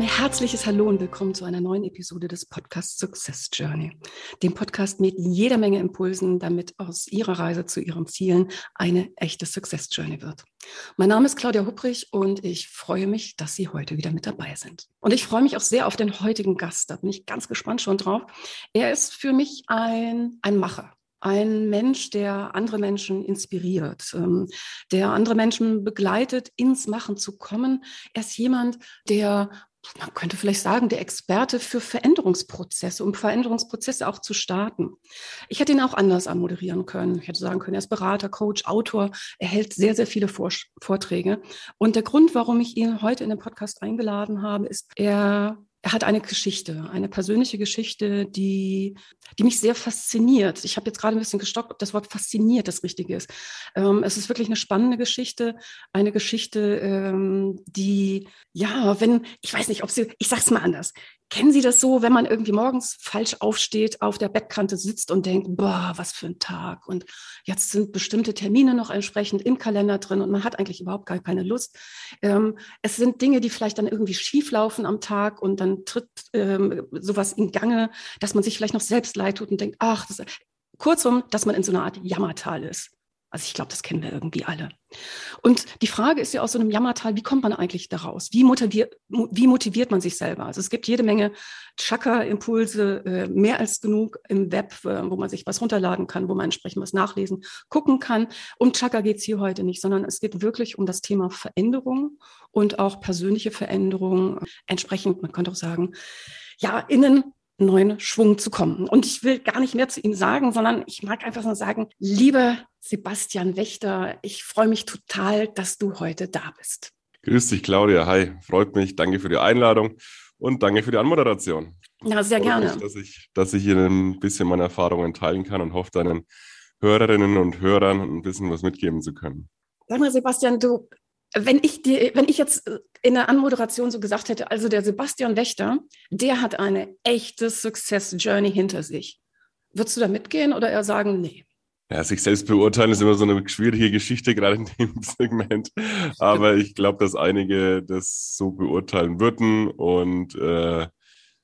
Herzliches Hallo und willkommen zu einer neuen Episode des Podcasts Success Journey. Dem Podcast mit jeder Menge Impulsen, damit aus Ihrer Reise zu Ihren Zielen eine echte Success Journey wird. Mein Name ist Claudia Hupprich und ich freue mich, dass Sie heute wieder mit dabei sind. Und ich freue mich auch sehr auf den heutigen Gast. Da bin ich ganz gespannt schon drauf. Er ist für mich ein, ein Macher ein Mensch, der andere Menschen inspiriert, ähm, der andere Menschen begleitet, ins Machen zu kommen. Er ist jemand, der man könnte vielleicht sagen, der Experte für Veränderungsprozesse, um Veränderungsprozesse auch zu starten. Ich hätte ihn auch anders anmoderieren können. Ich hätte sagen können, er ist Berater, Coach, Autor, er hält sehr, sehr viele Vorträge. Und der Grund, warum ich ihn heute in den Podcast eingeladen habe, ist, er er hat eine Geschichte, eine persönliche Geschichte, die, die mich sehr fasziniert. Ich habe jetzt gerade ein bisschen gestockt, ob das Wort fasziniert das Richtige ist. Ähm, es ist wirklich eine spannende Geschichte, eine Geschichte, ähm, die, ja, wenn, ich weiß nicht, ob sie, ich sag's mal anders. Kennen Sie das so, wenn man irgendwie morgens falsch aufsteht, auf der Bettkante sitzt und denkt, boah, was für ein Tag. Und jetzt sind bestimmte Termine noch entsprechend im Kalender drin und man hat eigentlich überhaupt gar keine Lust. Ähm, es sind Dinge, die vielleicht dann irgendwie schief laufen am Tag und dann tritt ähm, sowas in Gange, dass man sich vielleicht noch selbst leid tut und denkt, ach, das, kurzum, dass man in so einer Art Jammertal ist. Also ich glaube, das kennen wir irgendwie alle. Und die Frage ist ja aus so einem Jammertal, wie kommt man eigentlich daraus? Wie motiviert, wie motiviert man sich selber? Also es gibt jede Menge Chakra-Impulse, äh, mehr als genug im Web, äh, wo man sich was runterladen kann, wo man entsprechend was nachlesen, gucken kann. Um Chakra geht es hier heute nicht, sondern es geht wirklich um das Thema Veränderung und auch persönliche Veränderung. Entsprechend, man könnte auch sagen, ja, innen neuen Schwung zu kommen. Und ich will gar nicht mehr zu ihm sagen, sondern ich mag einfach nur sagen, lieber Sebastian Wächter, ich freue mich total, dass du heute da bist. Grüß dich, Claudia. Hi, freut mich. Danke für die Einladung und danke für die Anmoderation. Ja, sehr gerne. Mich, dass, ich, dass ich hier ein bisschen meine Erfahrungen teilen kann und hoffe, deinen Hörerinnen und Hörern ein bisschen was mitgeben zu können. Sag mal, Sebastian, du wenn ich dir, wenn ich jetzt äh, in der Anmoderation so gesagt hätte, also der Sebastian Wächter, der hat eine echte Success Journey hinter sich. Würdest du da mitgehen oder eher sagen, nee? Ja, sich selbst beurteilen ist immer so eine schwierige Geschichte, gerade in dem Segment. Aber ich glaube, dass einige das so beurteilen würden. Und äh,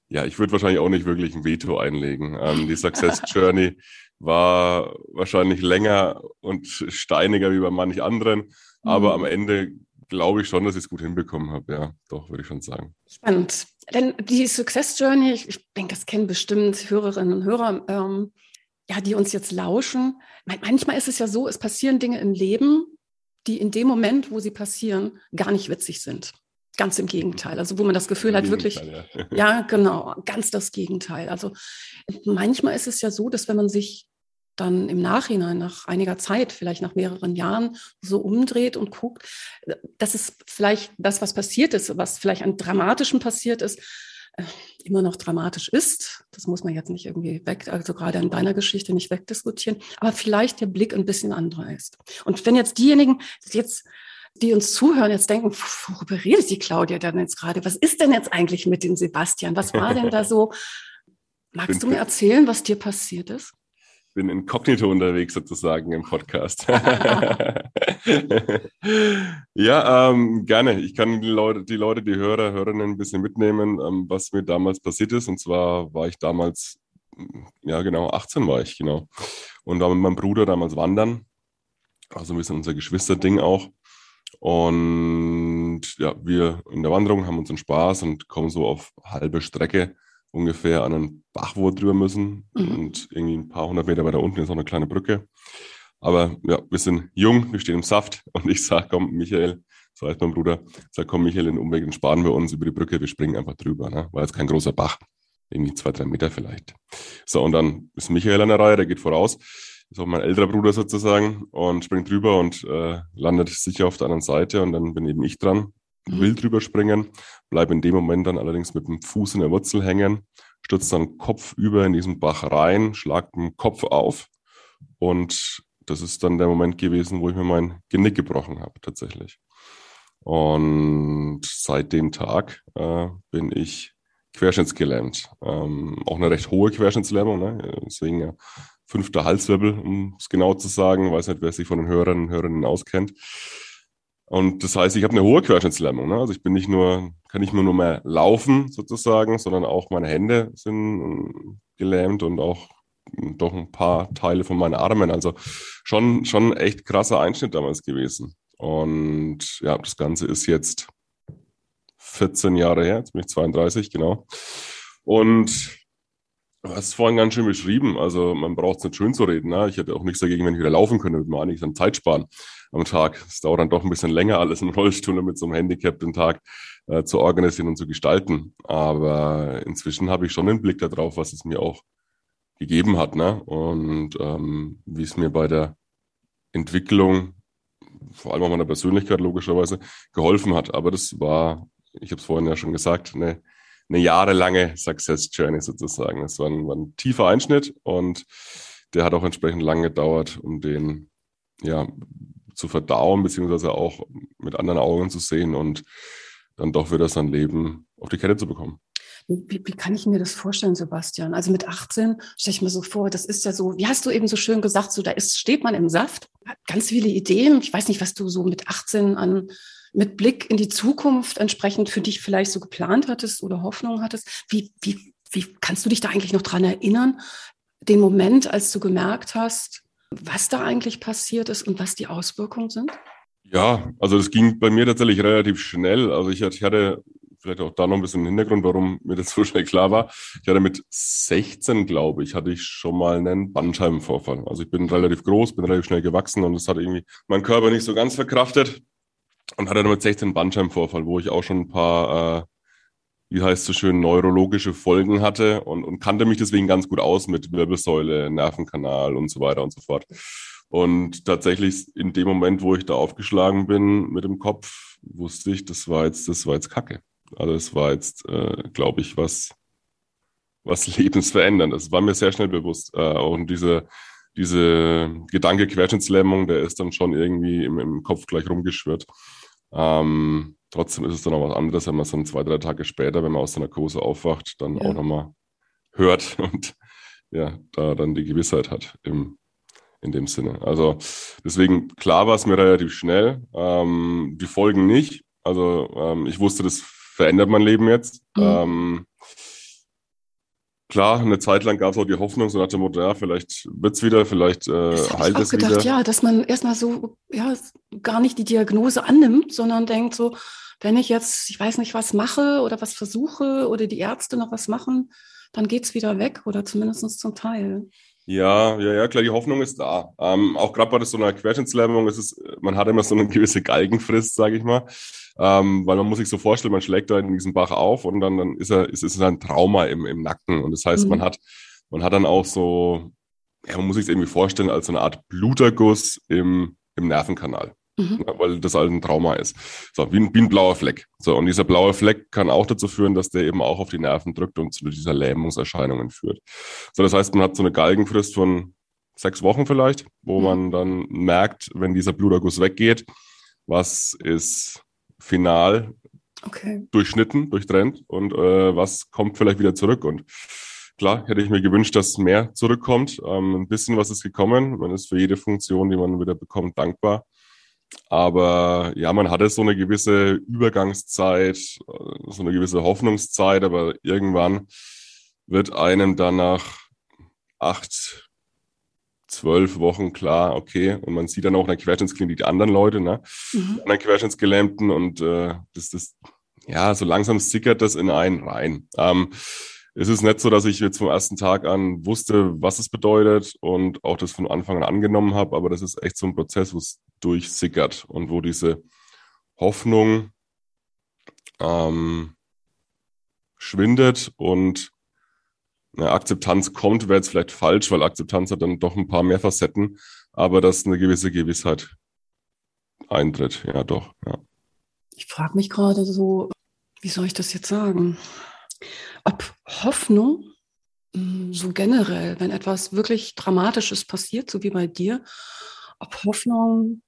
ja, ich würde wahrscheinlich auch nicht wirklich ein Veto einlegen. Ähm, die Success Journey war wahrscheinlich länger und steiniger wie bei manch anderen. Aber mhm. am Ende glaube ich schon, dass ich es gut hinbekommen habe. Ja, doch, würde ich schon sagen. Spannend. Denn die Success Journey, ich, ich denke, das kennen bestimmt Hörerinnen und Hörer, ähm, ja, die uns jetzt lauschen. Manchmal ist es ja so, es passieren Dinge im Leben, die in dem Moment, wo sie passieren, gar nicht witzig sind. Ganz im Gegenteil. Also wo man das Gefühl hat, wirklich, ja. ja, genau, ganz das Gegenteil. Also manchmal ist es ja so, dass wenn man sich dann im Nachhinein, nach einiger Zeit, vielleicht nach mehreren Jahren, so umdreht und guckt, das ist vielleicht das, was passiert ist, was vielleicht an Dramatischen passiert ist, äh, immer noch dramatisch ist. Das muss man jetzt nicht irgendwie weg, also gerade in deiner Geschichte nicht wegdiskutieren, aber vielleicht der Blick ein bisschen anderer ist. Und wenn jetzt diejenigen jetzt die uns zuhören, jetzt denken, worüber redet die Claudia denn jetzt gerade? Was ist denn jetzt eigentlich mit dem Sebastian? Was war denn da so? Magst du mir erzählen, was dir passiert ist? Bin inkognito unterwegs sozusagen im Podcast. ja, ähm, gerne. Ich kann die Leute, die Leute, die Hörer, Hörerinnen ein bisschen mitnehmen, ähm, was mir damals passiert ist. Und zwar war ich damals, ja genau, 18 war ich, genau. Und war mit meinem Bruder damals wandern. Also ein bisschen unser Geschwisterding auch. Und ja, wir in der Wanderung haben unseren Spaß und kommen so auf halbe Strecke ungefähr an einen Bach, wo wir drüber müssen. Mhm. Und irgendwie ein paar hundert Meter weiter unten ist noch eine kleine Brücke. Aber ja, wir sind jung, wir stehen im Saft und ich sage, komm, Michael, so heißt mein Bruder, sag, komm, Michael, den Umweg, den sparen wir uns über die Brücke, wir springen einfach drüber. Ne? War jetzt kein großer Bach, irgendwie zwei, drei Meter vielleicht. So, und dann ist Michael an der Reihe, der geht voraus, ist auch mein älterer Bruder sozusagen und springt drüber und äh, landet sicher auf der anderen Seite und dann bin eben ich dran, will drüber springen, bleibe in dem Moment dann allerdings mit dem Fuß in der Wurzel hängen, stürzt dann kopfüber in diesen Bach rein, schlag den Kopf auf und das ist dann der Moment gewesen, wo ich mir mein Genick gebrochen habe, tatsächlich. Und seit dem Tag äh, bin ich querschnittsgelähmt. Ähm, auch eine recht hohe Querschnittslähmung, ne? deswegen ja fünfter Halswirbel, um es genau zu sagen. Weiß nicht, wer sich von den Hörern und Hörerinnen auskennt. Und das heißt, ich habe eine hohe Querschnittslähmung. Ne? Also ich bin nicht nur, kann nicht nur mehr laufen sozusagen, sondern auch meine Hände sind gelähmt und auch doch ein paar Teile von meinen Armen. Also schon, schon echt krasser Einschnitt damals gewesen. Und ja, das Ganze ist jetzt 14 Jahre her, jetzt bin ich 32, genau. Und du hast vorhin ganz schön beschrieben. Also man braucht es nicht schön zu reden. Ne? Ich hätte auch nichts dagegen, wenn ich wieder laufen könnte, würde man einiges an Zeit sparen am Tag. Es dauert dann doch ein bisschen länger, alles im Rollstuhl mit so einem Handicap den Tag äh, zu organisieren und zu gestalten. Aber inzwischen habe ich schon einen Blick darauf, was es mir auch gegeben hat. Ne? Und ähm, wie es mir bei der Entwicklung, vor allem auch meiner Persönlichkeit logischerweise, geholfen hat. Aber das war, ich habe es vorhin ja schon gesagt, eine, eine jahrelange Success Journey sozusagen. Es war ein, war ein tiefer Einschnitt und der hat auch entsprechend lange gedauert, um den ja, zu verdauen, beziehungsweise auch mit anderen Augen zu sehen und dann doch wieder sein Leben auf die Kette zu bekommen. Wie, wie kann ich mir das vorstellen, Sebastian? Also mit 18 stelle ich mir so vor, das ist ja so, wie hast du eben so schön gesagt, so da ist, steht man im Saft, hat ganz viele Ideen. Ich weiß nicht, was du so mit 18 an mit Blick in die Zukunft entsprechend für dich vielleicht so geplant hattest oder Hoffnung hattest. Wie, wie, wie kannst du dich da eigentlich noch dran erinnern? Den Moment, als du gemerkt hast, was da eigentlich passiert ist und was die Auswirkungen sind? Ja, also das ging bei mir tatsächlich relativ schnell. Also ich hatte, ich hatte vielleicht auch da noch ein bisschen Hintergrund, warum mir das so schnell klar war. Ich hatte mit 16, glaube ich, hatte ich schon mal einen Bandscheibenvorfall. Also ich bin relativ groß, bin relativ schnell gewachsen und das hat irgendwie mein Körper nicht so ganz verkraftet und hatte dann mit 16 einen Bandscheibenvorfall, wo ich auch schon ein paar, äh, wie heißt so schön, neurologische Folgen hatte und, und kannte mich deswegen ganz gut aus mit Wirbelsäule, Nervenkanal und so weiter und so fort. Und tatsächlich in dem Moment, wo ich da aufgeschlagen bin mit dem Kopf, wusste ich, das war jetzt, das war jetzt Kacke. Also es war jetzt, äh, glaube ich, was, was lebensverändernd. Das war mir sehr schnell bewusst. Äh, und diese, diese Gedanke Querschnittslähmung, der ist dann schon irgendwie im, im Kopf gleich rumgeschwirrt. Ähm, trotzdem ist es dann auch was anderes, wenn man so zwei, drei Tage später, wenn man aus der Narkose aufwacht, dann ja. auch nochmal hört und ja, da dann die Gewissheit hat im, in dem Sinne. Also deswegen, klar war es mir relativ schnell. Ähm, die Folgen nicht. Also ähm, ich wusste, das verändert mein Leben jetzt. Mhm. Ähm, klar, eine Zeit lang gab es auch die Hoffnung, so nach dem Motto, ja, vielleicht wird es wieder, vielleicht äh, heilt es gedacht, wieder. Ja, dass man erstmal so, ja, gar nicht die Diagnose annimmt, sondern denkt so, wenn ich jetzt, ich weiß nicht, was mache oder was versuche oder die Ärzte noch was machen, dann geht es wieder weg oder zumindest zum Teil. Ja, ja, ja, klar, die Hoffnung ist da. Ähm, auch gerade bei so einer Querschnittslähmung ist es, man hat immer so eine gewisse Galgenfrist, sage ich mal. Ähm, weil man muss sich so vorstellen, man schlägt da in diesen Bach auf und dann, dann ist er, ist, ist ein Trauma im, im Nacken. Und das heißt, mhm. man hat, man hat dann auch so, ja, man muss sich es irgendwie vorstellen als so eine Art Bluterguss im, im Nervenkanal. Mhm. Weil das halt ein Trauma ist. So, wie ein, wie ein blauer Fleck. So, und dieser blaue Fleck kann auch dazu führen, dass der eben auch auf die Nerven drückt und zu dieser Lähmungserscheinungen führt. So, das heißt, man hat so eine Galgenfrist von sechs Wochen vielleicht, wo mhm. man dann merkt, wenn dieser Bluterguss weggeht, was ist final okay. durchschnitten, durchtrennt und äh, was kommt vielleicht wieder zurück. Und klar, hätte ich mir gewünscht, dass mehr zurückkommt. Ähm, ein bisschen was ist gekommen. Man ist für jede Funktion, die man wieder bekommt, dankbar. Aber ja, man hatte so eine gewisse Übergangszeit, so eine gewisse Hoffnungszeit, aber irgendwann wird einem dann nach acht, zwölf Wochen klar, okay, und man sieht dann auch in der Querschnittsklinik die anderen Leute, ne, mhm. anderen Querschnittsgelähmten und äh, das, das, ja, so langsam sickert das in einen rein. Ähm, es ist nicht so, dass ich jetzt vom ersten Tag an wusste, was es bedeutet und auch das von Anfang an angenommen habe, aber das ist echt so ein Prozess, wo es durchsickert und wo diese Hoffnung ähm, schwindet und eine Akzeptanz kommt, wäre jetzt vielleicht falsch, weil Akzeptanz hat dann doch ein paar mehr Facetten, aber dass eine gewisse Gewissheit eintritt, ja doch, ja. Ich frage mich gerade so, wie soll ich das jetzt sagen? ob Hoffnung mm, so generell, wenn etwas wirklich Dramatisches passiert, so wie bei dir, ob Hoffnung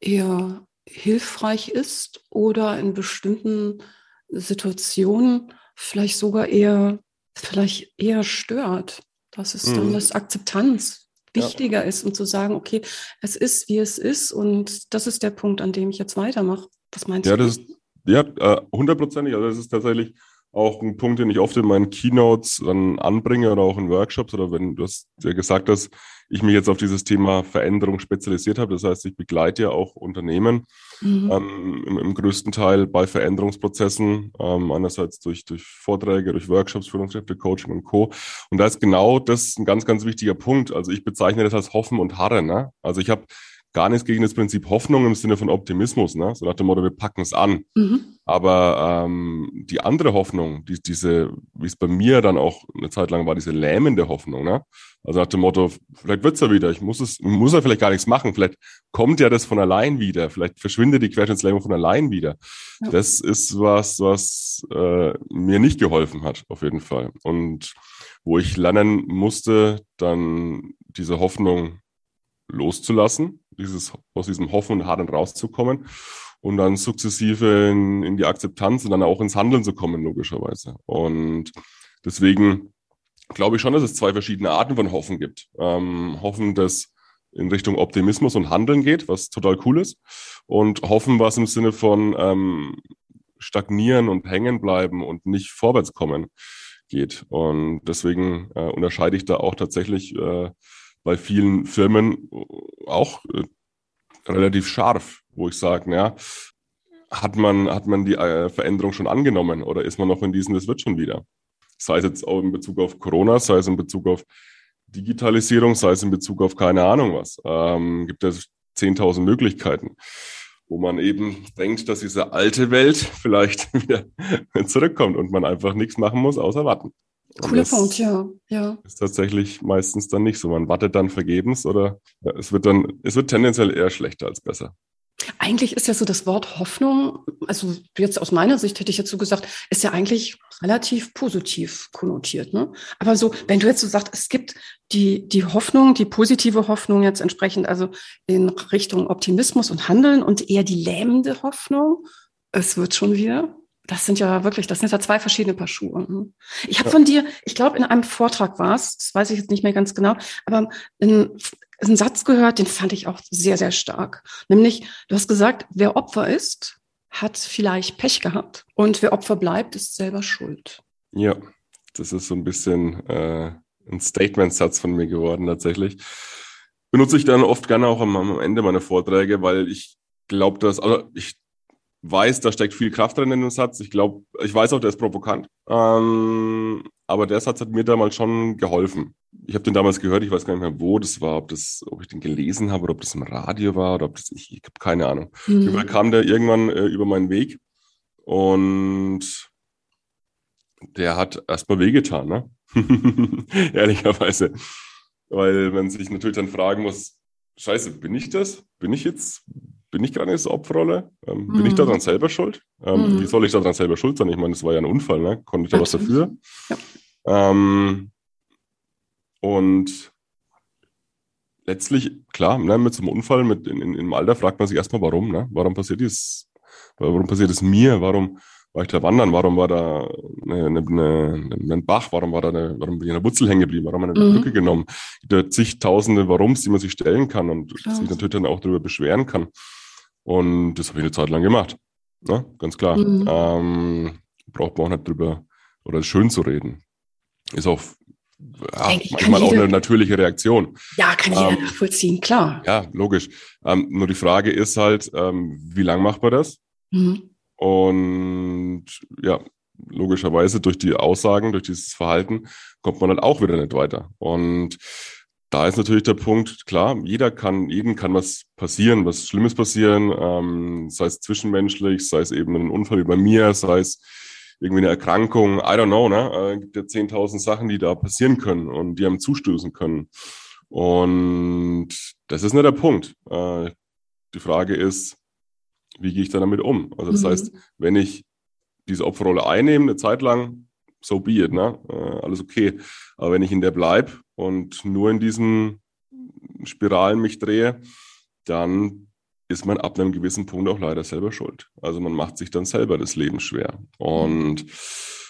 eher hilfreich ist oder in bestimmten Situationen vielleicht sogar eher, vielleicht eher stört. Das ist dann mhm. das Akzeptanz wichtiger ja. ist, um zu sagen, okay, es ist, wie es ist und das ist der Punkt, an dem ich jetzt weitermache. Was meinst ja, du? Das ist, ja, äh, hundertprozentig. Also das ist tatsächlich auch ein Punkt, den ich oft in meinen Keynotes dann anbringe oder auch in Workshops oder wenn du hast ja gesagt hast, ich mich jetzt auf dieses Thema Veränderung spezialisiert habe. Das heißt, ich begleite ja auch Unternehmen mhm. ähm, im, im, größten Teil bei Veränderungsprozessen, ähm, einerseits durch, durch Vorträge, durch Workshops, Führungskräfte, Coaching und Co. Und da ist genau das ein ganz, ganz wichtiger Punkt. Also ich bezeichne das als Hoffen und Harren. Ne? Also ich habe gar nichts gegen das Prinzip Hoffnung im Sinne von Optimismus, ne? so nach dem Motto, wir packen es an. Mhm. Aber ähm, die andere Hoffnung, die, diese, wie es bei mir dann auch eine Zeit lang war, diese lähmende Hoffnung, ne? also nach dem Motto, vielleicht wird's ja wieder, ich muss es, muss ja vielleicht gar nichts machen, vielleicht kommt ja das von allein wieder, vielleicht verschwindet die Querschnittslähmung von allein wieder. Ja. Das ist was, was äh, mir nicht geholfen hat, auf jeden Fall. Und wo ich lernen musste, dann diese Hoffnung loszulassen, dieses, aus diesem Hoffen und Hadern rauszukommen und dann sukzessive in, in die Akzeptanz und dann auch ins Handeln zu kommen, logischerweise. Und deswegen glaube ich schon, dass es zwei verschiedene Arten von Hoffen gibt. Ähm, Hoffen, das in Richtung Optimismus und Handeln geht, was total cool ist. Und Hoffen, was im Sinne von ähm, stagnieren und hängen bleiben und nicht vorwärts kommen geht. Und deswegen äh, unterscheide ich da auch tatsächlich äh, bei vielen Firmen auch äh, relativ scharf, wo ich sage, ja, hat man, hat man die äh, Veränderung schon angenommen oder ist man noch in diesem, das wird schon wieder? Sei es jetzt auch in Bezug auf Corona, sei es in Bezug auf Digitalisierung, sei es in Bezug auf keine Ahnung was. Ähm, gibt es 10.000 Möglichkeiten, wo man eben denkt, dass diese alte Welt vielleicht wieder zurückkommt und man einfach nichts machen muss, außer warten. Cooler Punkt, ja. ja. Ist tatsächlich meistens dann nicht so. Man wartet dann vergebens oder ja, es wird dann, es wird tendenziell eher schlechter als besser. Eigentlich ist ja so das Wort Hoffnung, also jetzt aus meiner Sicht hätte ich jetzt so gesagt, ist ja eigentlich relativ positiv konnotiert. Ne? Aber so, wenn du jetzt so sagst, es gibt die, die Hoffnung, die positive Hoffnung jetzt entsprechend, also in Richtung Optimismus und Handeln und eher die lähmende Hoffnung, es wird schon wieder das sind ja wirklich, das sind ja zwei verschiedene Paar Schuhe. Ne? Ich habe ja. von dir, ich glaube, in einem Vortrag war es, das weiß ich jetzt nicht mehr ganz genau, aber in, einen Satz gehört, den fand ich auch sehr, sehr stark. Nämlich, du hast gesagt, wer Opfer ist, hat vielleicht Pech gehabt und wer Opfer bleibt, ist selber schuld. Ja, das ist so ein bisschen äh, ein Statement-Satz von mir geworden tatsächlich. Benutze ich dann oft gerne auch am, am Ende meiner Vorträge, weil ich glaube, dass, also ich weiß, da steckt viel Kraft drin in dem Satz. Ich glaube, ich weiß auch, der ist provokant. Ähm, aber der Satz hat mir damals schon geholfen. Ich habe den damals gehört, ich weiß gar nicht mehr, wo das war, ob das, ob ich den gelesen habe oder ob das im Radio war oder ob das, ich, ich habe keine Ahnung. Mhm. Auf kam der irgendwann äh, über meinen Weg und der hat erstmal wehgetan, ne? Ehrlicherweise. Weil man sich natürlich dann fragen muss, scheiße, bin ich das? Bin ich jetzt, bin ich gerade in dieser Opferrolle? Ähm, mhm. Bin ich mhm. daran selber schuld? Ähm, mhm. Wie soll ich daran selber schuld sein? Ich meine, das war ja ein Unfall, ne? Konnte ich da was dafür? Ja. Ähm, und letztlich, klar, ne, mit so einem Unfall, mit in, in, im Alter fragt man sich erstmal, warum, ne? Warum passiert dies? Warum passiert es mir? Warum war ich da wandern? Warum war da eine, eine, eine, ein Bach? Warum war da eine, warum bin ich in der Wurzel hängen geblieben? Warum habe ich eine mhm. Brücke genommen? Da zigtausende Warums, die man sich stellen kann und Klar. sich natürlich dann auch darüber beschweren kann. Und das habe ich eine Zeit lang gemacht. Ne? Ganz klar. Mhm. Ähm, braucht man auch nicht drüber oder schön zu reden. Ist auch ja, manchmal auch eine natürliche Reaktion. Ja, kann jeder ähm, nachvollziehen, klar. Ja, logisch. Ähm, nur die Frage ist halt, ähm, wie lange macht man das? Mhm. Und ja, logischerweise durch die Aussagen, durch dieses Verhalten kommt man halt auch wieder nicht weiter. Und da ist natürlich der Punkt, klar, jeder kann, jedem kann was passieren, was Schlimmes passieren, ähm, sei es zwischenmenschlich, sei es eben ein Unfall wie bei mir, sei es irgendwie eine Erkrankung, I don't know, ne? Äh, gibt ja 10.000 Sachen, die da passieren können und die einem zustößen können. Und das ist nicht der Punkt. Äh, die Frage ist, wie gehe ich dann damit um? Also das mhm. heißt, wenn ich diese Opferrolle einnehme, eine Zeit lang, so be it, ne? Äh, alles okay. Aber wenn ich in der bleibe und nur in diesen Spiralen mich drehe, dann ist man ab einem gewissen Punkt auch leider selber schuld. Also man macht sich dann selber das Leben schwer. Und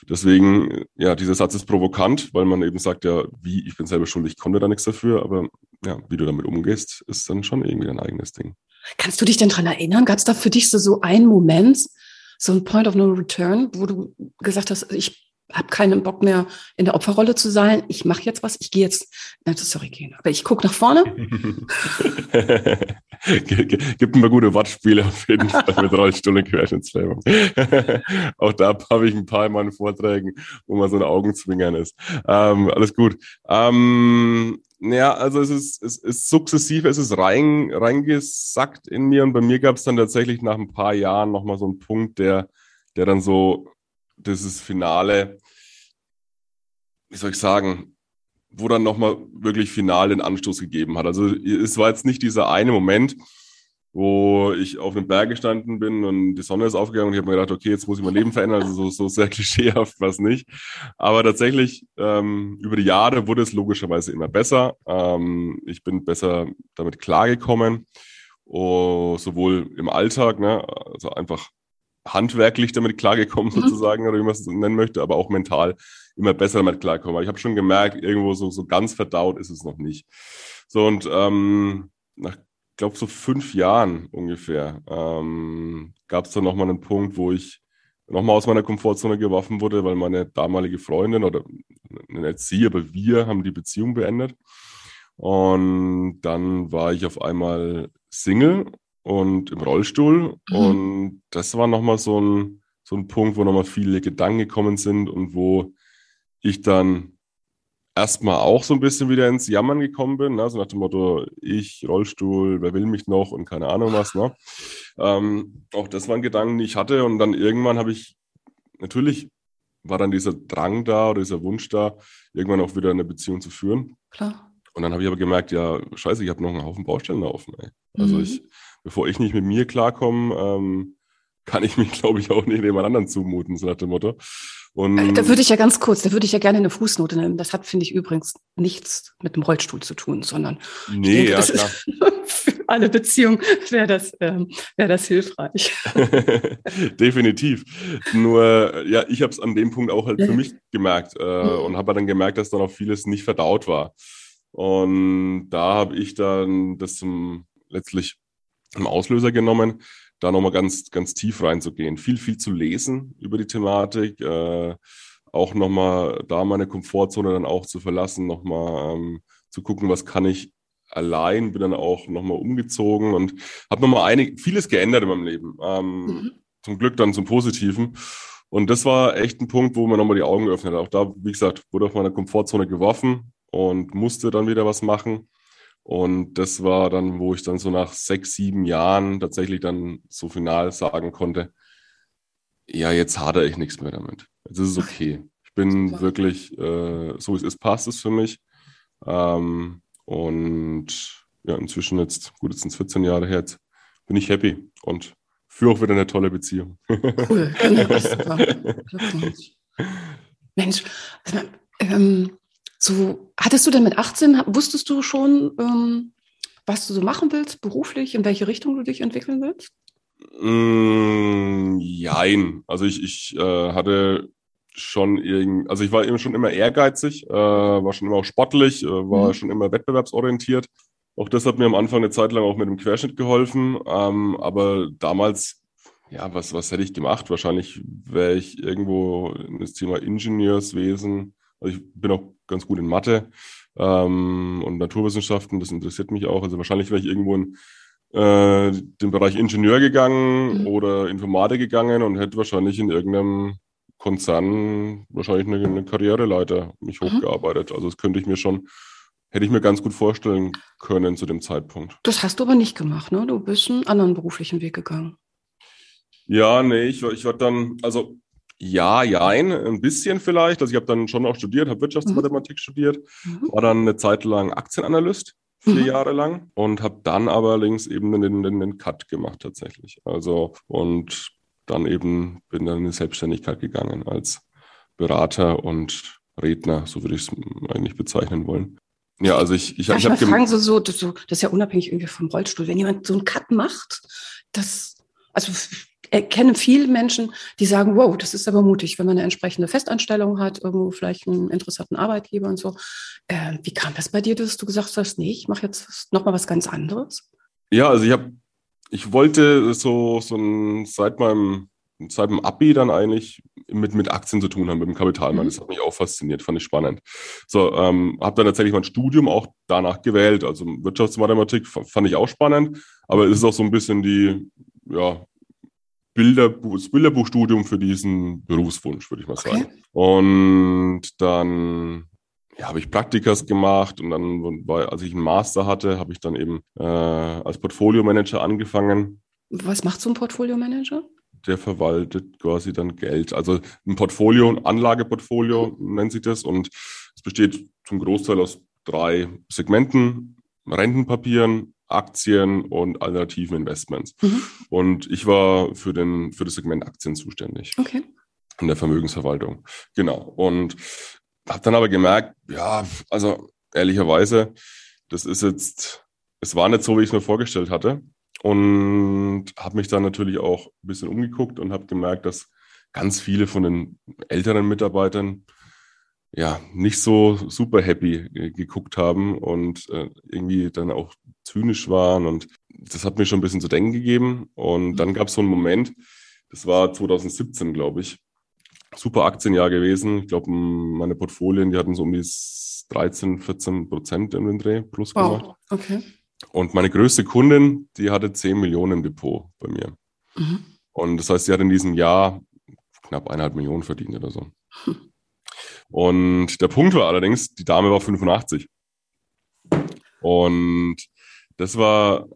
deswegen, ja, dieser Satz ist provokant, weil man eben sagt, ja, wie, ich bin selber schuld, ich konnte da nichts dafür, aber ja, wie du damit umgehst, ist dann schon irgendwie dein eigenes Ding. Kannst du dich denn dran erinnern? Gab es da für dich so, so einen Moment, so ein Point of No Return, wo du gesagt hast, ich habe keinen Bock mehr in der Opferrolle zu sein. Ich mache jetzt was. Ich gehe jetzt. Nein, sorry, gehen. Aber ich gucke nach vorne. Gibt paar gute Wortspiele auf jeden Fall mit Rollstuhl und Querschnittslähmung. Auch da habe ich ein paar in meinen Vorträgen, wo man so ein Augenzwingern ist. Ähm, alles gut. Ähm, ja, also es ist, es ist sukzessiv, es ist rein, reingesackt in mir und bei mir gab es dann tatsächlich nach ein paar Jahren nochmal so einen Punkt, der, der dann so dieses Finale, wie soll ich sagen, wo dann nochmal wirklich final den Anstoß gegeben hat. Also es war jetzt nicht dieser eine Moment, wo ich auf einem Berg gestanden bin und die Sonne ist aufgegangen und ich habe mir gedacht, okay, jetzt muss ich mein Leben verändern. Also so, so sehr klischeehaft war es nicht. Aber tatsächlich, ähm, über die Jahre wurde es logischerweise immer besser. Ähm, ich bin besser damit klargekommen, oh, sowohl im Alltag, ne, also einfach handwerklich damit klargekommen, mhm. sozusagen, oder wie man es nennen möchte, aber auch mental immer besser damit klarkommen. Aber ich habe schon gemerkt, irgendwo so, so ganz verdaut ist es noch nicht. So, und ähm, nach, glaube so fünf Jahren ungefähr ähm, gab es dann nochmal einen Punkt, wo ich nochmal aus meiner Komfortzone geworfen wurde, weil meine damalige Freundin oder nicht sie, aber wir haben die Beziehung beendet. Und dann war ich auf einmal Single und im Rollstuhl. Mhm. Und das war nochmal so ein, so ein Punkt, wo nochmal viele Gedanken gekommen sind und wo ich dann erstmal auch so ein bisschen wieder ins Jammern gekommen bin. Ne? So nach dem Motto, ich, Rollstuhl, wer will mich noch und keine Ahnung was. Ne? Ähm, auch das waren Gedanken, die ich hatte. Und dann irgendwann habe ich, natürlich war dann dieser Drang da oder dieser Wunsch da, irgendwann auch wieder eine Beziehung zu führen. Klar. Und dann habe ich aber gemerkt, ja, scheiße, ich habe noch einen Haufen Baustellen laufen. Ey. Also mhm. ich, bevor ich nicht mit mir klarkomme, ähm, kann ich mich, glaube ich, auch nicht jemand anderen zumuten, so nach dem Motto. Und äh, da würde ich ja ganz kurz, da würde ich ja gerne eine Fußnote nehmen. Das hat, finde ich, übrigens nichts mit dem Rollstuhl zu tun, sondern nee, denke, ja, klar. für alle Beziehungen wäre das, ähm, wäre das hilfreich. Definitiv. Nur, ja, ich habe es an dem Punkt auch halt für mich gemerkt äh, mhm. und habe dann gemerkt, dass dann auch vieles nicht verdaut war. Und da habe ich dann das zum letztlich im Auslöser genommen, da nochmal ganz, ganz tief reinzugehen. Viel, viel zu lesen über die Thematik, äh, auch nochmal da meine Komfortzone dann auch zu verlassen, nochmal ähm, zu gucken, was kann ich allein, bin dann auch nochmal umgezogen und habe nochmal einig, vieles geändert in meinem Leben. Ähm, mhm. Zum Glück dann zum Positiven. Und das war echt ein Punkt, wo man nochmal die Augen geöffnet hat. Auch da, wie gesagt, wurde auf meine Komfortzone geworfen und musste dann wieder was machen. Und das war dann, wo ich dann so nach sechs, sieben Jahren tatsächlich dann so final sagen konnte, ja, jetzt hadere ich nichts mehr damit. Jetzt ist es okay. Ich bin Super. wirklich, äh, so wie es ist, passt es für mich. Ähm, und ja, inzwischen jetzt, gut, jetzt sind es 14 Jahre her, jetzt bin ich happy und führe auch wieder eine tolle Beziehung. Cool, genau. Super. Mensch, also, ähm, so, hattest du denn mit 18, wusstest du schon, ähm, was du so machen willst, beruflich, in welche Richtung du dich entwickeln willst? Mm, jein. Also ich, ich äh, hatte schon irgend, also ich war eben schon immer ehrgeizig, äh, war schon immer auch sportlich, äh, war mhm. schon immer wettbewerbsorientiert. Auch das hat mir am Anfang eine Zeit lang auch mit dem Querschnitt geholfen. Ähm, aber damals, ja, was, was hätte ich gemacht? Wahrscheinlich wäre ich irgendwo in das Thema Ingenieurswesen. Also ich bin auch ganz gut in Mathe ähm, und Naturwissenschaften, das interessiert mich auch. Also wahrscheinlich wäre ich irgendwo in äh, den Bereich Ingenieur gegangen mhm. oder Informatik gegangen und hätte wahrscheinlich in irgendeinem Konzern wahrscheinlich eine, eine Karriereleiter mich mhm. hochgearbeitet. Also das könnte ich mir schon, hätte ich mir ganz gut vorstellen können zu dem Zeitpunkt. Das hast du aber nicht gemacht, ne? Du bist einen anderen beruflichen Weg gegangen. Ja, nee, ich, ich war dann, also ja, jein, ein bisschen vielleicht. Also ich habe dann schon auch studiert, habe Wirtschaftsmathematik mhm. studiert, mhm. war dann eine Zeit lang Aktienanalyst, vier mhm. Jahre lang und habe dann aber links eben den, den, den Cut gemacht tatsächlich. Also und dann eben bin dann in die Selbstständigkeit gegangen als Berater und Redner, so würde ich es eigentlich bezeichnen wollen. Ja, also ich, ich, Darf ich, habe fragen, so, so, das, so, das ist ja unabhängig irgendwie vom Rollstuhl. Wenn jemand so einen Cut macht, das, also kenne viele Menschen, die sagen, wow, das ist aber mutig, wenn man eine entsprechende Festanstellung hat, irgendwo vielleicht einen interessanten Arbeitgeber und so. Äh, wie kam das bei dir, dass du gesagt hast, nee, ich mache jetzt nochmal was ganz anderes? Ja, also ich habe, ich wollte so, so ein, seit meinem, seit dem Abi dann eigentlich mit, mit Aktien zu tun haben, mit dem Kapitalmarkt. Mhm. Das hat mich auch fasziniert, fand ich spannend. So, ähm, habe dann tatsächlich mein Studium auch danach gewählt. Also Wirtschaftsmathematik fand ich auch spannend, aber es ist auch so ein bisschen die, ja, Bilderbuch, das Bilderbuchstudium für diesen Berufswunsch, würde ich mal Okay. sagen. Und dann ja, habe ich Praktikas gemacht und dann, als ich einen Master hatte, habe ich dann eben äh, als Portfolio-Manager angefangen. Was macht so ein Portfolio-Manager? Der verwaltet quasi dann Geld. Also ein Portfolio, ein Anlageportfolio nennt sich das und es besteht zum Großteil aus drei Segmenten, Rentenpapieren, Aktien und alternativen Investments. Mhm. Und ich war für, den, für das Segment Aktien zuständig Okay. in der Vermögensverwaltung. Genau. Und habe dann aber gemerkt, ja, also ehrlicherweise, das ist jetzt, es war nicht so, wie ich es mir vorgestellt hatte. Und habe mich dann natürlich auch ein bisschen umgeguckt und habe gemerkt, dass ganz viele von den älteren Mitarbeitern ja nicht so super happy äh, geguckt haben und äh, irgendwie dann auch zynisch waren. Und das hat mir schon ein bisschen zu denken gegeben. Und dann gab es so einen Moment, das war 2017, glaube ich, super Aktienjahr gewesen. Ich glaube, meine Portfolien, die hatten so um die 13, 14 Prozent den Dreh plus gemacht. Wow. Okay. Und meine größte Kundin, die hatte 10 Millionen im Depot bei mir. Mhm. Und das heißt, sie hat in diesem Jahr knapp eineinhalb Millionen verdient oder so. Und der Punkt war allerdings, die Dame war 85. Und das war,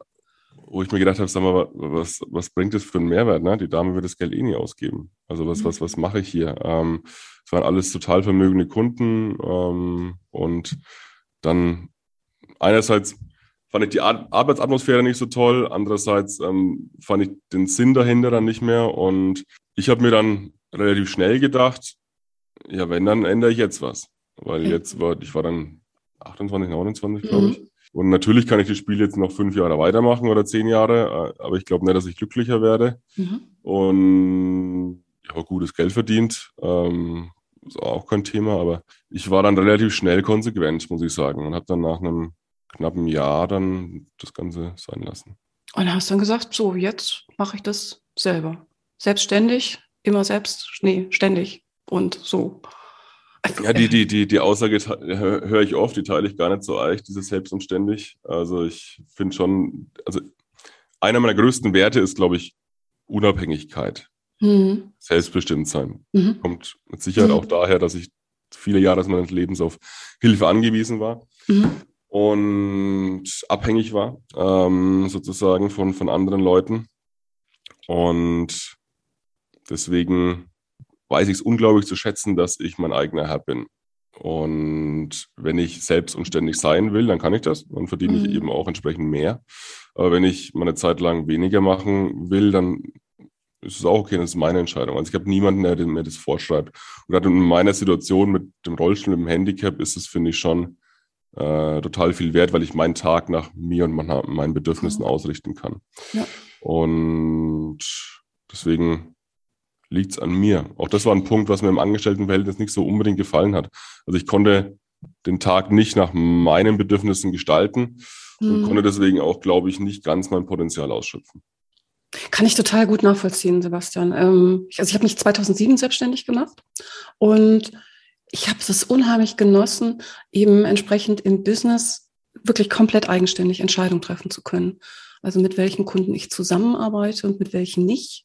wo ich mir gedacht habe, sag mal, was, was bringt das für einen Mehrwert? Ne? Die Dame wird das Geld eh nie ausgeben. Also was, was, was mache ich hier? Ähm, es waren alles total vermögende Kunden. Ähm, und dann einerseits fand ich die Ar Arbeitsatmosphäre nicht so toll, andererseits ähm, fand ich den Sinn dahinter dann nicht mehr. Und ich habe mir dann relativ schnell gedacht, ja, wenn, dann ändere ich jetzt was. Weil jetzt war, ich war dann 28, 29, glaube Mhm. ich. Und natürlich kann ich das Spiel jetzt noch fünf Jahre weitermachen oder zehn Jahre, aber ich glaube nicht, dass ich glücklicher werde. Mhm. Und ich habe gutes Geld verdient. Ähm, ist auch kein Thema, aber ich war dann relativ schnell konsequent, muss ich sagen, und habe dann nach einem knappen Jahr dann das Ganze sein lassen. Und hast dann gesagt, so, jetzt mache ich das selber. Selbstständig, immer selbst, nee, ständig und so. Ja, die, die, die, die Aussage höre ich oft, die teile ich gar nicht so eich, dieses selbst und ständig. Also ich finde schon, also einer meiner größten Werte ist, glaube ich, Unabhängigkeit, Mhm. Selbstbestimmtsein. Mhm. Kommt mit Sicherheit Mhm. auch daher, dass ich viele Jahre meines Lebens auf Hilfe angewiesen war Mhm. und abhängig war, ähm, sozusagen von, von anderen Leuten. Und deswegen weiß ich es unglaublich zu schätzen, dass ich mein eigener Herr bin. Und wenn ich selbst und ständig sein will, dann kann ich das. Dann verdiene Mhm. ich eben auch entsprechend mehr. Aber wenn ich meine Zeit lang weniger machen will, dann ist es auch okay, das ist meine Entscheidung. Also ich habe niemanden, der mir das vorschreibt. Und gerade in meiner Situation mit dem Rollstuhl, mit dem Handicap, ist es, finde ich, schon äh, total viel wert, weil ich meinen Tag nach mir und meinen Bedürfnissen Mhm. ausrichten kann. Ja. Und deswegen liegt es an mir. Auch das war ein Punkt, was mir im Angestelltenverhältnis nicht so unbedingt gefallen hat. Also ich konnte den Tag nicht nach meinen Bedürfnissen gestalten und Mhm. konnte deswegen auch, glaube ich, nicht ganz mein Potenzial ausschöpfen. Kann ich total gut nachvollziehen, Sebastian. Ähm, ich, also ich habe mich 2007 selbstständig gemacht und ich habe es unheimlich genossen, eben entsprechend im Business wirklich komplett eigenständig Entscheidungen treffen zu können. Also mit welchen Kunden ich zusammenarbeite und mit welchen nicht,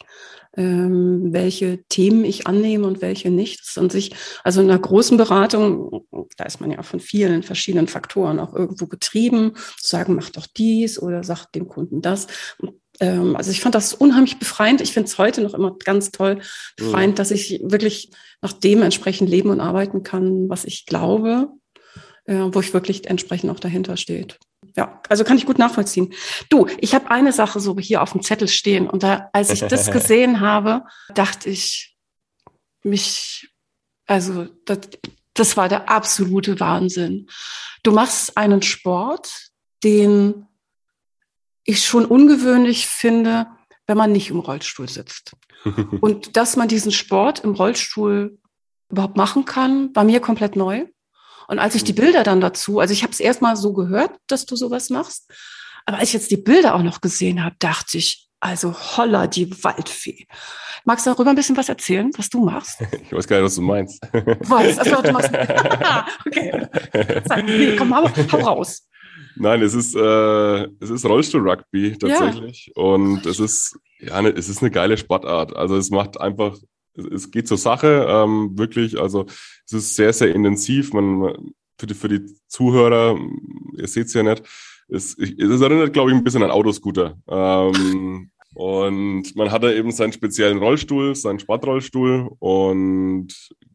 ähm, welche Themen ich annehme und welche nicht. Das ist an sich, also in einer großen Beratung, da ist man ja von vielen verschiedenen Faktoren auch irgendwo getrieben, zu sagen, mach doch dies oder sag dem Kunden das. Und ähm, also ich fand das unheimlich befreiend. Ich finde es heute noch immer ganz toll befreiend, dass ich wirklich nach dem entsprechend leben und arbeiten kann, was ich glaube, äh, wo ich wirklich entsprechend auch dahinter steht. Ja, also kann ich gut nachvollziehen. Du, ich habe eine Sache so hier auf dem Zettel stehen und da, als ich das gesehen habe, dachte ich, mich Also das, das war der absolute Wahnsinn. Du machst einen Sport, den ich schon ungewöhnlich finde, wenn man nicht im Rollstuhl sitzt. Und dass man diesen Sport im Rollstuhl überhaupt machen kann, war mir komplett neu. Und als ich die mhm. Bilder dann dazu, also ich habe es erst mal so gehört, dass du sowas machst, aber als ich jetzt die Bilder auch noch gesehen habe, dachte ich, also holla die Waldfee. Magst du darüber ein bisschen was erzählen, was du machst? Ich weiß gar nicht, was du meinst. Was? Also, du machst, okay. Sag, nee, komm, hau, hau raus. Nein, es ist, äh, es ist Rollstuhl-Rugby tatsächlich. Ja. Und es ist, ja, ne, es ist eine geile Sportart. Also es macht einfach, es geht zur Sache, ähm, wirklich. Also es ist sehr, sehr intensiv. Man, für die, für die Zuhörer, ihr seht es ja nicht, es, es erinnert, glaube ich, ein bisschen an Autoscooter. Ähm, und man hat da eben seinen speziellen Rollstuhl, seinen Sportrollstuhl und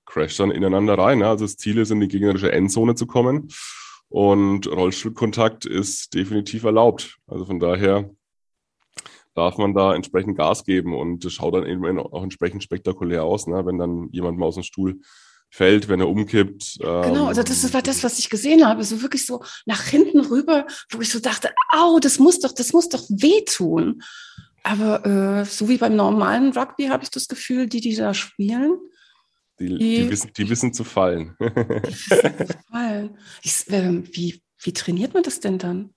crasht dann ineinander rein. Ja. Also das Ziel ist, in die gegnerische Endzone zu kommen. Und Rollstuhlkontakt ist definitiv erlaubt. Also von daher darf man da entsprechend Gas geben und das schaut dann eben auch entsprechend spektakulär aus, ne? wenn dann jemand mal aus dem Stuhl fällt, wenn er umkippt. Genau, also das war das, was ich gesehen habe, so wirklich so nach hinten rüber, wo ich so dachte, au, das muss doch, das muss doch wehtun. Aber äh, so wie beim normalen Rugby habe ich das Gefühl, die, die da spielen, die, die, die, wissen, die wissen zu fallen. die wissen zu fallen. Ich, äh, wie, wie trainiert man das denn dann?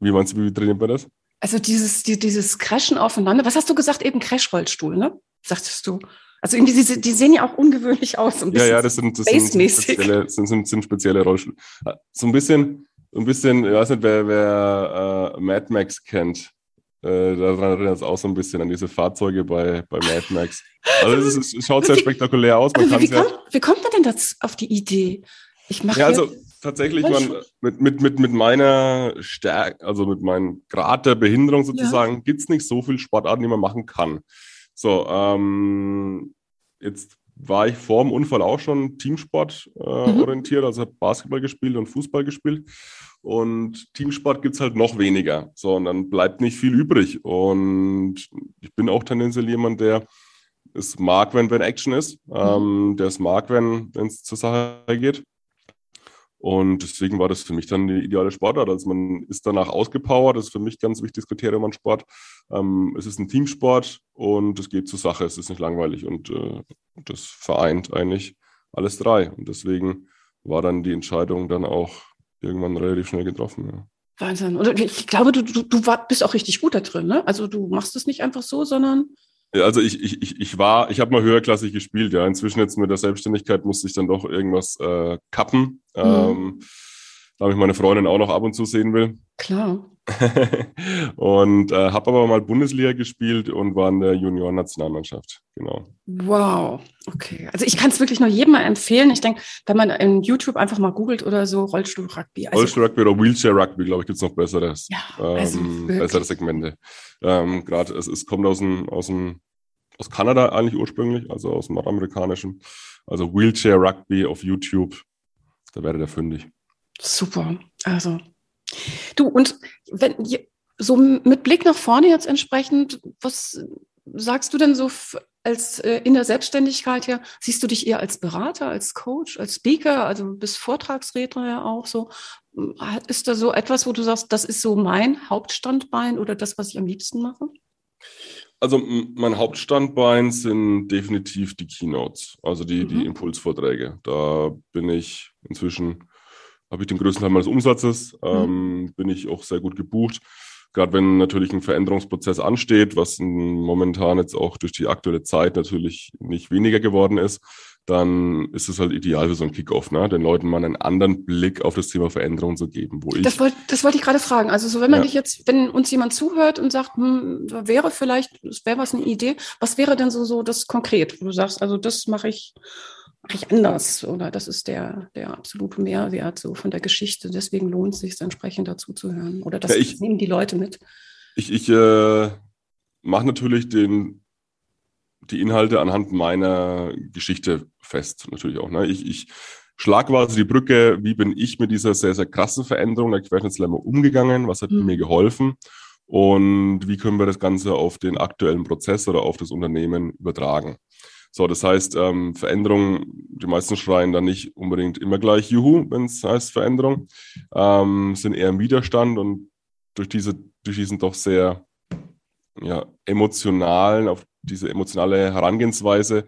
Wie meinst du, wie trainiert man das? Also dieses, die, dieses Crashen aufeinander. Was hast du gesagt? Eben Crash-Rollstuhl, ne? Sagtest du. Also irgendwie, die, die sehen ja auch ungewöhnlich aus. ja, ja, das sind, das sind, spezielle, sind, sind, sind spezielle Rollstühle. So ein bisschen, ein bisschen, ich weiß nicht, wer, wer äh, Mad Max kennt. Äh, daran erinnert es auch so ein bisschen an diese Fahrzeuge bei, bei Mad Max. Also es, ist, es schaut sehr spektakulär aus. Man wie, wie, kommt, wie kommt man denn das auf die Idee? Ich mache ja, also tatsächlich man, mit, mit, mit, mit meiner Stärke, also mit meinem Grad der Behinderung sozusagen, ja. gibt es nicht so viel Sportarten, die man machen kann. So, ähm, jetzt war ich vor dem Unfall auch schon Teamsport äh, mhm. orientiert, also habe Basketball gespielt und Fußball gespielt. Und Teamsport gibt es halt noch weniger. So, und dann bleibt nicht viel übrig. Und ich bin auch tendenziell jemand, der es mag, wenn, wenn Action ist, mhm. ähm, der es mag, wenn es zur Sache geht. Und deswegen war das für mich dann die ideale Sportart. Also man ist danach ausgepowert. Das ist für mich ganz wichtiges Kriterium an Sport. Ähm, es ist ein Teamsport und es geht zur Sache. Es ist nicht langweilig und äh, das vereint eigentlich alles drei. Und deswegen war dann die Entscheidung dann auch irgendwann relativ schnell getroffen. Ja. Wahnsinn. Und ich glaube, du, du, du bist auch richtig gut da drin. Ne? Also du machst es nicht einfach so, sondern also ich, ich, ich, ich war, ich habe mal höherklassig gespielt, ja. Inzwischen jetzt mit der Selbstständigkeit musste ich dann doch irgendwas äh, kappen. Mhm. Ähm, da ich meine Freundin auch noch ab und zu sehen will. Klar. und äh, habe aber mal Bundesliga gespielt und war in der Junioren-Nationalmannschaft. Genau. Wow, okay. Also ich kann es wirklich nur jedem mal empfehlen. Ich denke, wenn man in YouTube einfach mal googelt oder so, Rollstuhl-Rugby. Also, Rollstuhl-Rugby oder Wheelchair-Rugby, glaube ich, gibt es noch besseres. Ja, also ähm, bessere Segmente. Ähm, Gerade es, es kommt aus dem, aus dem aus Kanada eigentlich ursprünglich, also aus dem nordamerikanischen. Also Wheelchair Rugby auf YouTube. Da werdet ihr fündig. Super. Also, du, und wenn so mit Blick nach vorne jetzt entsprechend, was sagst du denn so als äh, in der Selbstständigkeit her? Siehst du dich eher als Berater, als Coach, als Speaker, also bist Vortragsredner ja auch so? Ist da so etwas, wo du sagst, das ist so mein Hauptstandbein oder das, was ich am liebsten mache? Also mein Hauptstandbein sind definitiv die Keynotes, also die, mhm. die Impulsvorträge. Da bin ich inzwischen, habe ich den größten Teil meines Umsatzes, mhm. ähm, bin ich auch sehr gut gebucht. Gerade wenn natürlich ein Veränderungsprozess ansteht, was momentan jetzt auch durch die aktuelle Zeit natürlich nicht weniger geworden ist, dann ist es halt ideal für so ein Kickoff, ne? den Leuten mal einen anderen Blick auf das Thema Veränderung zu geben. Wo ich das wollte das wollte ich gerade fragen. Also so, wenn man ja. dich jetzt, wenn uns jemand zuhört und sagt, hm, wäre vielleicht, das wäre was eine Idee, was wäre denn so, so das konkret, wo du sagst, also das mache ich, mache ich anders oder das ist der, der absolute Mehrwert so von der Geschichte. Deswegen lohnt es sich, entsprechend dazu zu hören. Oder das ja, ich, nehmen die Leute mit. Ich, ich äh, mache natürlich den die Inhalte anhand meiner Geschichte fest, natürlich auch. Ne? Ich, ich schlag quasi die Brücke, wie bin ich mit dieser sehr, sehr krassen Veränderung der Querschnittslähmung umgegangen, was hat mhm. mir geholfen und wie können wir das Ganze auf den aktuellen Prozess oder auf das Unternehmen übertragen. So, das heißt, ähm, Veränderung, die meisten schreien dann nicht unbedingt immer gleich Juhu, wenn es heißt Veränderung, ähm, sind eher im Widerstand und durch diese, durch diesen doch sehr ja, emotionalen, auf diese emotionale Herangehensweise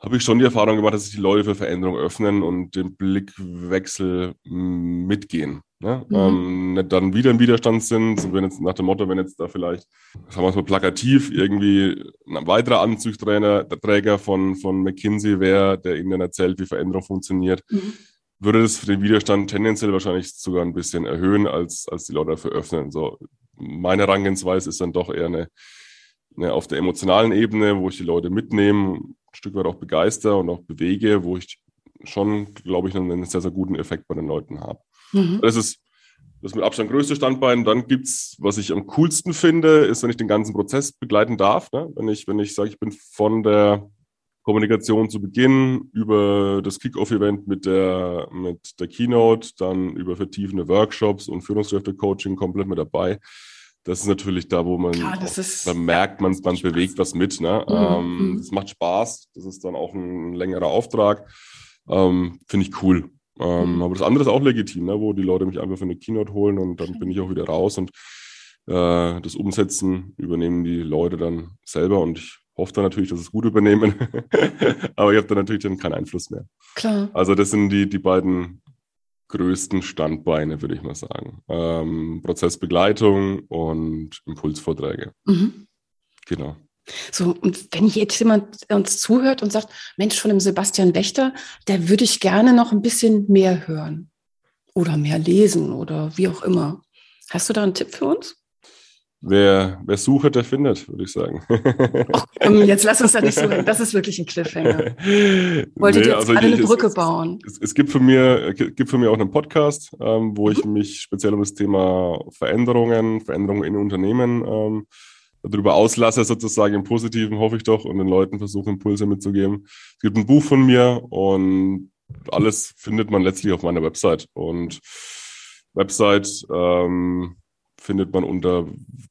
habe ich schon die Erfahrung gemacht, dass sich die Leute für Veränderung öffnen und den Blickwechsel mitgehen. Ne? Mhm. Ähm, nicht dann wieder im Widerstand sind, wenn jetzt nach dem Motto, wenn jetzt da vielleicht, sagen wir mal plakativ, irgendwie ein weiterer Anzugsträger von, von McKinsey wäre, der ihnen dann erzählt, wie Veränderung funktioniert, mhm. würde das den Widerstand tendenziell wahrscheinlich sogar ein bisschen erhöhen, als, als die Leute dafür öffnen. So, meine Herangehensweise ist dann doch eher eine, eine auf der emotionalen Ebene, wo ich die Leute mitnehme, ein Stück weit auch begeister und auch bewege, wo ich schon, glaube ich, einen sehr, sehr guten Effekt bei den Leuten habe. Mhm. Das ist das mit Abstand größte Standbein. Dann gibt es, was ich am coolsten finde, ist, wenn ich den ganzen Prozess begleiten darf. Ne? Wenn ich, wenn ich sage, ich bin von der Kommunikation zu Beginn über das Kickoff-Event mit der, mit der Keynote, dann über vertiefende Workshops und Führungskräfte-Coaching komplett mit dabei das ist natürlich da, wo man, ja, ist, da merkt man, man bewegt was mit. Ne? Mhm. Ähm, mhm. macht Spaß. Das ist dann auch ein längerer Auftrag. Ähm, Finde ich cool. Ähm, mhm. Aber das andere ist auch legitim, ne? wo die Leute mich einfach für eine Keynote holen und dann bin ich auch wieder raus und äh, das Umsetzen übernehmen die Leute dann selber und ich hoffe dann natürlich, dass sie es gut übernehmen. Aber ich habe da natürlich dann keinen Einfluss mehr. Klar. Also das sind die, die beiden größten Standbeine, würde ich mal sagen. Ähm, Prozessbegleitung und Impulsvorträge. Mhm. Genau. So, und wenn jetzt jemand uns zuhört und sagt, Mensch, von dem Sebastian Wächter, der würde ich gerne noch ein bisschen mehr hören oder mehr lesen oder wie auch immer. Hast du da einen Tipp für uns? wer, wer sucht, der findet, würde ich sagen. Ach, jetzt lass uns da nicht so hin. Das ist wirklich ein Cliffhanger. Wolltet nee, ihr jetzt also alle eine Brücke es, bauen? Es, es, gibt, von mir, gibt von mir auch einen Podcast, ähm, wo mhm. ich mich speziell um das Thema Veränderungen, Veränderungen in Unternehmen ähm, darüber auslasse, sozusagen im Positiven, hoffe ich doch, und den Leuten versuche, Impulse mitzugeben. Es gibt ein Buch von mir und alles findet man letztlich auf meiner Website. Und Website ähm, findet man unter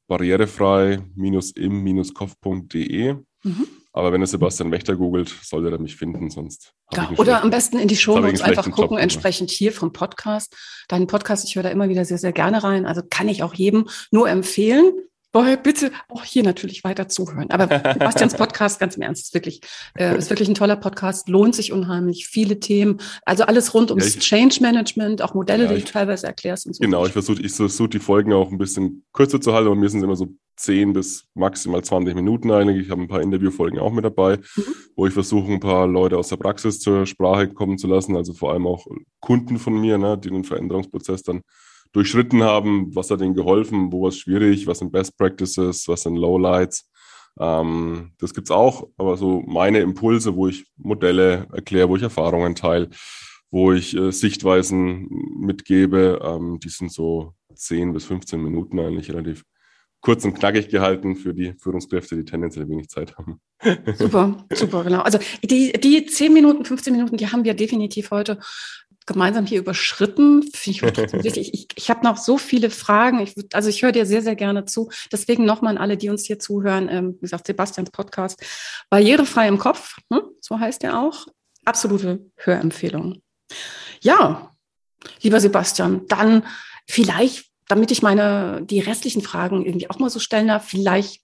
barrierefrei-im-kopf.de. Mhm. Aber wenn er Sebastian Wächter googelt, sollte er mich finden, sonst. Ja, oder am besten in die Show Notes einfach gucken, Job entsprechend hier vom Podcast. Deinen Podcast, ich höre da immer wieder sehr, sehr gerne rein. Also kann ich auch jedem nur empfehlen boah, bitte auch hier natürlich weiter zuhören. Aber Sebastians Podcast, ganz im Ernst, ist wirklich, äh, ist wirklich ein toller Podcast, lohnt sich unheimlich, viele Themen, also alles rund ums ja, ich, Change Management, auch Modelle, ja, die du teilweise erklärst und so. Genau, ich versuche ich versuch die Folgen auch ein bisschen kürzer zu halten, aber mir sind es immer so 10 bis maximal 20 Minuten eigentlich. Ich habe ein paar Interviewfolgen auch mit dabei, mhm. wo ich versuche, ein paar Leute aus der Praxis zur Sprache kommen zu lassen, also vor allem auch Kunden von mir, ne, die den Veränderungsprozess dann durchschritten haben, was hat ihnen geholfen, wo war es schwierig, was sind Best Practices, was sind Lowlights. Ähm, das gibt's auch, aber so meine Impulse, wo ich Modelle erkläre, wo ich Erfahrungen teile, wo ich äh, Sichtweisen mitgebe, ähm, die sind so 10 bis 15 Minuten eigentlich relativ kurz und knackig gehalten für die Führungskräfte, die tendenziell wenig Zeit haben. Super, super, genau. Also die, die 10 Minuten, 15 Minuten, die haben wir definitiv heute gemeinsam hier überschritten. Finde ich trotzdem wichtig. Ich, ich habe noch so viele Fragen. Ich, also ich höre dir sehr, sehr gerne zu. Deswegen nochmal an alle, die uns hier zuhören. Ähm, wie gesagt, Sebastians Podcast. Barrierefrei im Kopf, hm? so heißt er auch. Absolute Hörempfehlung. Ja, lieber Sebastian, dann vielleicht, damit ich meine, die restlichen Fragen irgendwie auch mal so stellen darf, vielleicht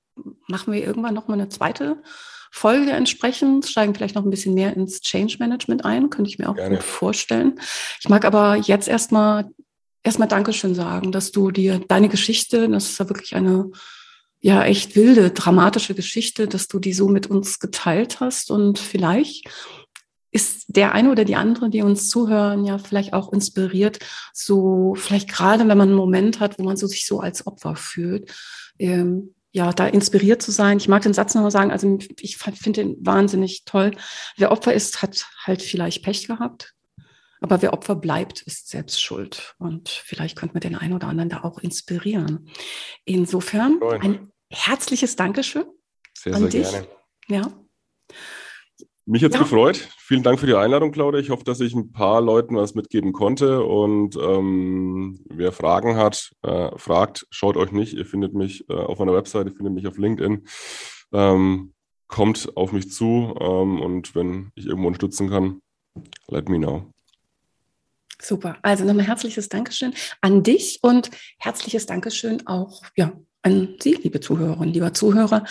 machen wir irgendwann noch mal eine zweite Folge entsprechend, steigen vielleicht noch ein bisschen mehr ins Change Management ein, könnte ich mir auch Gerne. gut vorstellen. Ich mag aber jetzt erstmal erstmal Dankeschön sagen, dass du dir deine Geschichte, das ist ja wirklich eine ja echt wilde, dramatische Geschichte, dass du die so mit uns geteilt hast und vielleicht ist der eine oder die andere, die uns zuhören, ja vielleicht auch inspiriert, so vielleicht gerade, wenn man einen Moment hat, wo man so sich so als Opfer fühlt, ähm, ja, da inspiriert zu sein. Ich mag den Satz nochmal sagen, also ich finde den wahnsinnig toll. Wer Opfer ist, hat halt vielleicht Pech gehabt. Aber wer Opfer bleibt, ist selbst schuld. Und vielleicht könnte man den einen oder anderen da auch inspirieren. Insofern ein herzliches Dankeschön sehr, an sehr dich. Gerne. Ja. Mich jetzt ja. gefreut. Vielen Dank für die Einladung, Claudia. Ich hoffe, dass ich ein paar Leuten was mitgeben konnte. Und ähm, wer Fragen hat, äh, fragt, schaut euch nicht. Ihr findet mich äh, auf meiner Webseite, ihr findet mich auf LinkedIn. Ähm, kommt auf mich zu ähm, und wenn ich irgendwo unterstützen kann, let me know. Super. Also nochmal herzliches Dankeschön an dich und herzliches Dankeschön auch ja, an Sie, liebe Zuhörerinnen, lieber Zuhörer.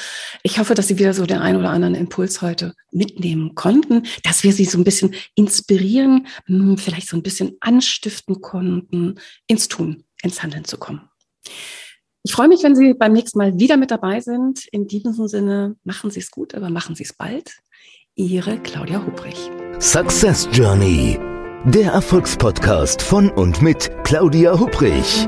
Ich hoffe, dass Sie wieder so den einen oder anderen Impuls heute mitnehmen konnten, dass wir Sie so ein bisschen inspirieren, hm, vielleicht so ein bisschen anstiften konnten, ins Tun, ins Handeln zu kommen. Ich freue mich, wenn Sie beim nächsten Mal wieder mit dabei sind. In diesem Sinne, machen Sie es gut, aber machen Sie es bald. Ihre Claudia Hubrich. Success Journey. Der Erfolgspodcast von und mit Claudia Hubrich.